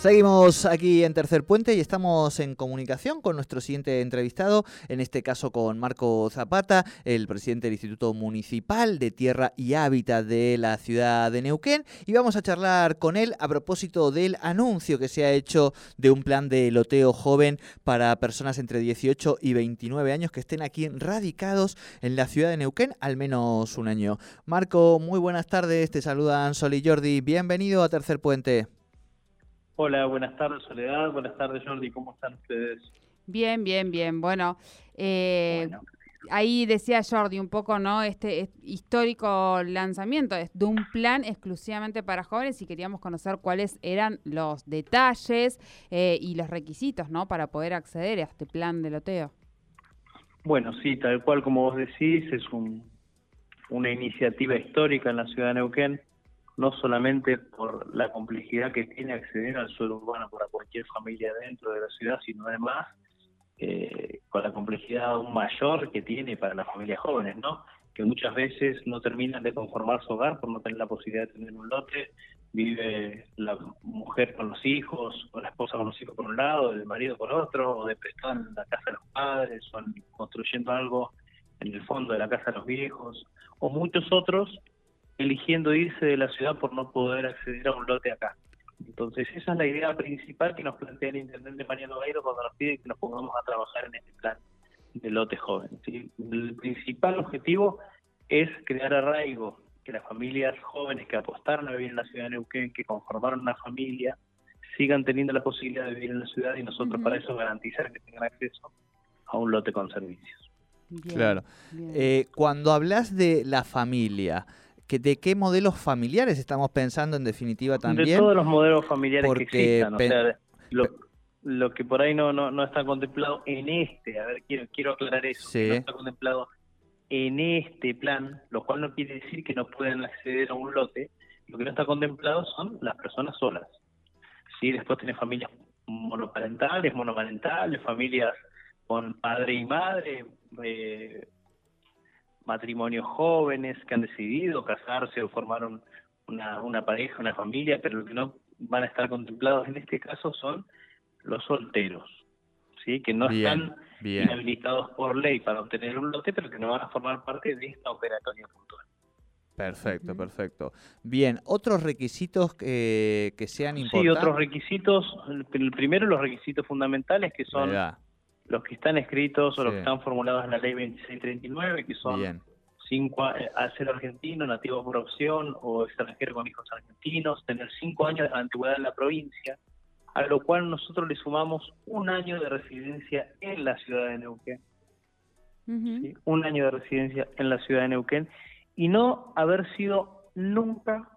Seguimos aquí en Tercer Puente y estamos en comunicación con nuestro siguiente entrevistado, en este caso con Marco Zapata, el presidente del Instituto Municipal de Tierra y Hábitat de la ciudad de Neuquén, y vamos a charlar con él a propósito del anuncio que se ha hecho de un plan de loteo joven para personas entre 18 y 29 años que estén aquí radicados en la ciudad de Neuquén al menos un año. Marco, muy buenas tardes, te saludan Sol y Jordi, bienvenido a Tercer Puente. Hola, buenas tardes Soledad, buenas tardes Jordi, ¿cómo están ustedes? Bien, bien, bien. Bueno, eh, ahí decía Jordi un poco, ¿no? Este, histórico lanzamiento de un plan exclusivamente para jóvenes y queríamos conocer cuáles eran los detalles eh, y los requisitos, ¿no? Para poder acceder a este plan de loteo. Bueno, sí, tal cual como vos decís, es una iniciativa histórica en la ciudad de Neuquén no solamente por la complejidad que tiene acceder al suelo urbano para cualquier familia dentro de la ciudad, sino además eh, con la complejidad aún mayor que tiene para las familias jóvenes, ¿no? que muchas veces no terminan de conformar su hogar por no tener la posibilidad de tener un lote, vive la mujer con los hijos, o la esposa con los hijos por un lado, el marido por otro, o de prestar la casa de los padres, o construyendo algo en el fondo de la casa de los viejos, o muchos otros eligiendo irse de la ciudad por no poder acceder a un lote acá. Entonces, esa es la idea principal que nos plantea el intendente Mariano Gairo cuando nos pide que nos pongamos a trabajar en este plan de lote joven. El principal objetivo es crear arraigo, que las familias jóvenes que apostaron a vivir en la ciudad de Neuquén, que conformaron una familia, sigan teniendo la posibilidad de vivir en la ciudad y nosotros para eso garantizar que tengan acceso a un lote con servicios. claro. Eh, cuando hablas de la familia, de qué modelos familiares estamos pensando en definitiva también. De todos los modelos familiares que existan, o sea, lo, que por ahí no, no, está contemplado en este, a ver, quiero, quiero aclarar eso, no está contemplado en este plan, lo cual no quiere decir que no puedan acceder a un lote, lo que no está contemplado son las personas solas. ¿sí? Después tiene familias monoparentales, monomarentales, familias con padre y madre, eh, matrimonios jóvenes que han decidido casarse o formaron una, una pareja, una familia, pero lo que no van a estar contemplados en este caso son los solteros, ¿sí? que no están inhabilitados por ley para obtener un lote, pero que no van a formar parte de esta operatoria puntual. Perfecto, perfecto. Bien, otros requisitos que, que sean importantes. Sí, otros requisitos. El, primero, los requisitos fundamentales que son los que están escritos o los que están formulados en la ley 2639, que son cinco, eh, al ser argentino, nativo por opción o extranjero con hijos argentinos, tener cinco años de antigüedad en la provincia, a lo cual nosotros le sumamos un año de residencia en la ciudad de Neuquén. Un año de residencia en la ciudad de Neuquén. Y no haber sido nunca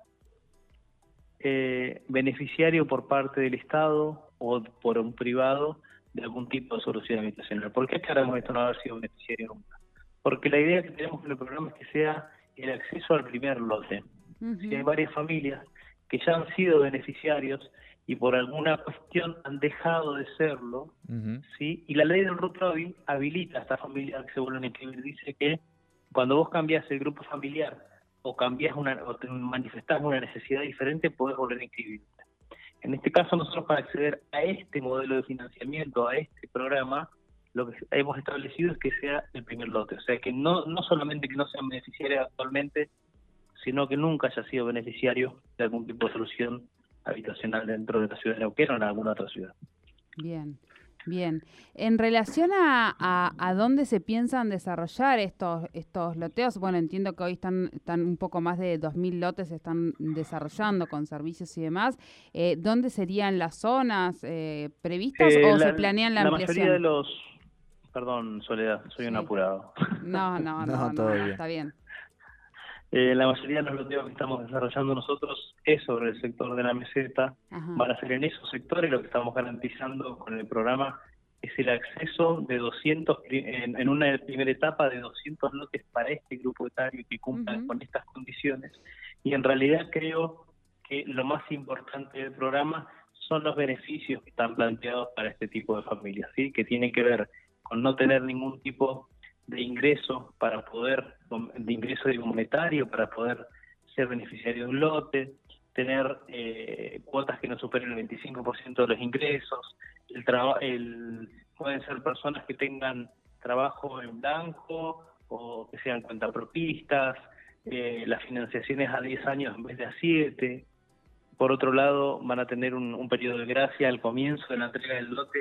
eh, beneficiario por parte del Estado o por un privado de algún tipo de solución habitacional. ¿Por qué aclaramos esto no haber sido beneficiario nunca? Porque la idea que tenemos con el programa es que sea el acceso al primer lote. Si hay varias familias que ya han sido beneficiarios y por alguna cuestión han dejado de serlo, ¿sí? y la ley del RUT habilita a esta familia que se vuelven a inscribir. Dice que cuando vos cambias el grupo familiar o cambias una, o manifestás una necesidad diferente, podés volver a inscribirte. En este caso, nosotros para acceder a este modelo de financiamiento, a este programa, lo que hemos establecido es que sea el primer lote. O sea, que no, no solamente que no sean beneficiarios actualmente, sino que nunca haya sido beneficiario de algún tipo de solución habitacional dentro de la ciudad de Neuquén o en alguna otra ciudad. Bien. Bien, en relación a, a, dónde se piensan desarrollar estos estos loteos, bueno, entiendo que hoy están, están un poco más de 2.000 lotes se están desarrollando con servicios y demás. Eh, ¿Dónde serían las zonas eh, previstas o se planean la, ampliación? La mayoría de los... Perdón, Soledad, soy un apurado. No, no, no, no, está bien. Eh, la mayoría de los loteos que estamos desarrollando nosotros es sobre el sector de la meseta. Van a ser en esos sectores lo que estamos garantizando con el programa es el acceso de 200, en, una primera etapa de 200 lotes para este grupo etario que cumplan con estas condiciones. Y en realidad creo que lo más importante del programa son los beneficios que están planteados para este tipo de familias, ¿sí? que tienen que ver con no tener ningún tipo de ingreso para poder, de ingreso monetario para poder ser beneficiario de un lote, tener eh, cuotas que no superen el 25% de los ingresos, el, el pueden ser personas que tengan trabajo en blanco o que sean cuentapropistas, eh, las financiaciones a 10 años en vez de a 7. Por otro lado, van a tener un, periodo de gracia al comienzo de la entrega del lote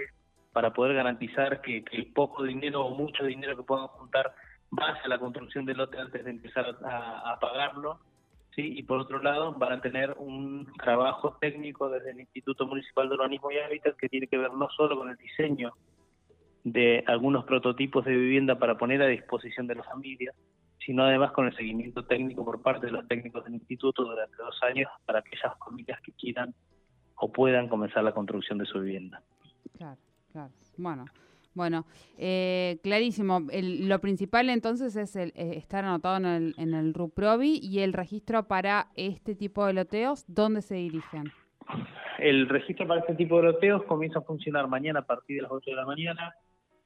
para poder garantizar que, el poco dinero o mucho dinero que puedan juntar vaya a la construcción del lote antes de empezar a, a pagarlo. ¿sí? Y por otro lado, van a tener un trabajo técnico desde el Instituto Municipal de Urbanismo y Hábitat que tiene que ver no solo con el diseño de algunos prototipos de vivienda para poner a disposición de las familias, sino además con el seguimiento técnico por parte de los técnicos del instituto durante dos años para aquellas familias que quieran o puedan comenzar la construcción de su vivienda. Claro, claro. Bueno, bueno, eh, clarísimo. lo principal entonces es el, eh, estar anotado en el, en el RUPROVI y el registro para este tipo de loteos, ¿dónde se dirigen? El registro para este tipo de loteos comienza a funcionar mañana a partir de las 8 de la mañana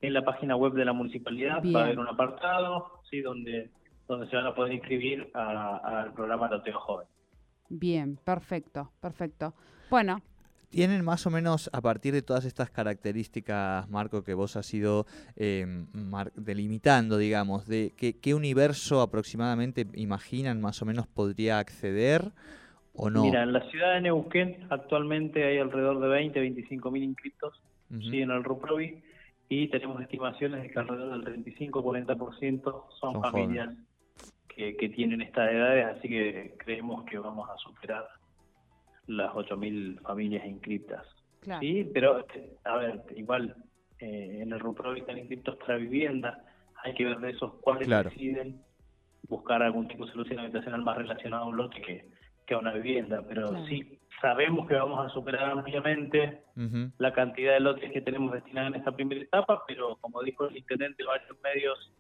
en la página web de la municipalidad. Va a haber un apartado sí, donde donde se van a poder inscribir al programa Loteo Joven. Bien, perfecto, perfecto. Bueno. ¿Tienen más o menos, a partir de todas estas características, Marco, que vos has ido em, delimitando, digamos, de qué, universo aproximadamente imaginan más o menos podría acceder o no? Mira, en la ciudad de Neuquén actualmente hay alrededor de 20, 25 mil inscritos en el RUPROVI y tenemos estimaciones de que alrededor del 35-40% son, son familias que, tienen estas edades, así que creemos que vamos a superar las 8.000 familias inscritas. Sí, pero, a ver, igual eh, en el RUPROVI están inscritos para vivienda, hay que ver de esos cuáles deciden buscar algún tipo de solución habitacional más relacionado a un lote que, que a una vivienda, pero sí sabemos que vamos a superar ampliamente la cantidad de lotes que tenemos destinados en esta primera etapa, pero como dijo el intendente de varios medios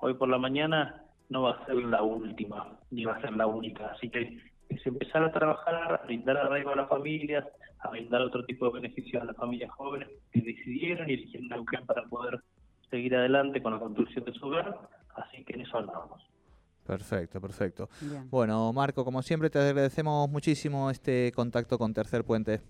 hoy por la mañana, no va a ser la última, ni va a ser la única. Así que es empezar a trabajar, a brindar arraigo a las familias, a brindar otro tipo de beneficios a las familias jóvenes que decidieron y eligieron Neuquén para poder seguir adelante con la construcción de su hogar. Así que en eso andamos. Perfecto, perfecto. Bueno, Marco, como siempre te agradecemos muchísimo este contacto con Tercer Puente.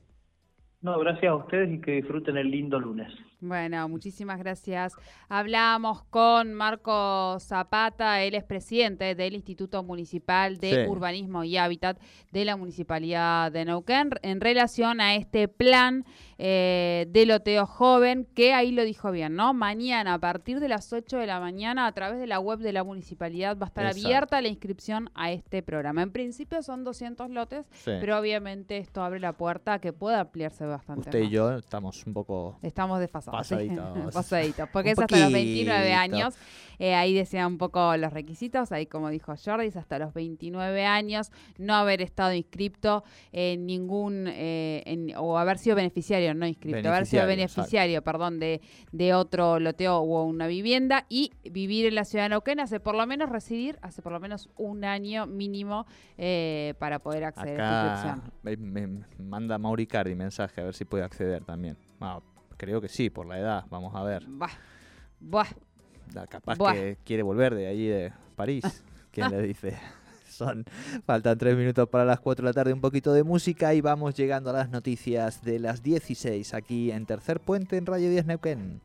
No, gracias a ustedes y que disfruten el lindo lunes. Bueno, muchísimas gracias. Hablamos con Marco Zapata, él es presidente del Instituto Municipal de Urbanismo y Hábitat de la Municipalidad de Neuquén en relación a este plan eh, de loteo joven, que ahí lo dijo bien, ¿no? Mañana, a partir de las 8 de la mañana, a través de la web de la municipalidad, va a estar abierta la inscripción a este programa. En principio son 200 lotes, pero obviamente esto abre la puerta a que pueda ampliarse bastante. Usted y yo estamos un poco... Estamos desfasados. Pasaditos. Porque es hasta los 29 años. Eh, ahí decía un poco los requisitos. Ahí, como dijo Jordi, es hasta los 29 años. No haber estado inscripto en ningún. Eh, o haber sido beneficiario, no inscripto. Haber sido beneficiario, perdón, de, de otro loteo o una vivienda. Y vivir en la ciudad de Neuquén hace por lo menos residir, hace por lo menos un año mínimo eh, para poder acceder a esta inscripción. Me, manda Mauri Cardi a ver si puede acceder también. Ah, Creo que sí, por la edad, vamos a ver. Buah. Buah. Capaz que quiere volver de allí de París. ¿Quién le dice? Son, faltan tres minutos para las cuatro de la tarde, un poquito de música y vamos llegando a las noticias de las 16 aquí en Tercer Puente en Radio 10 Neuquén.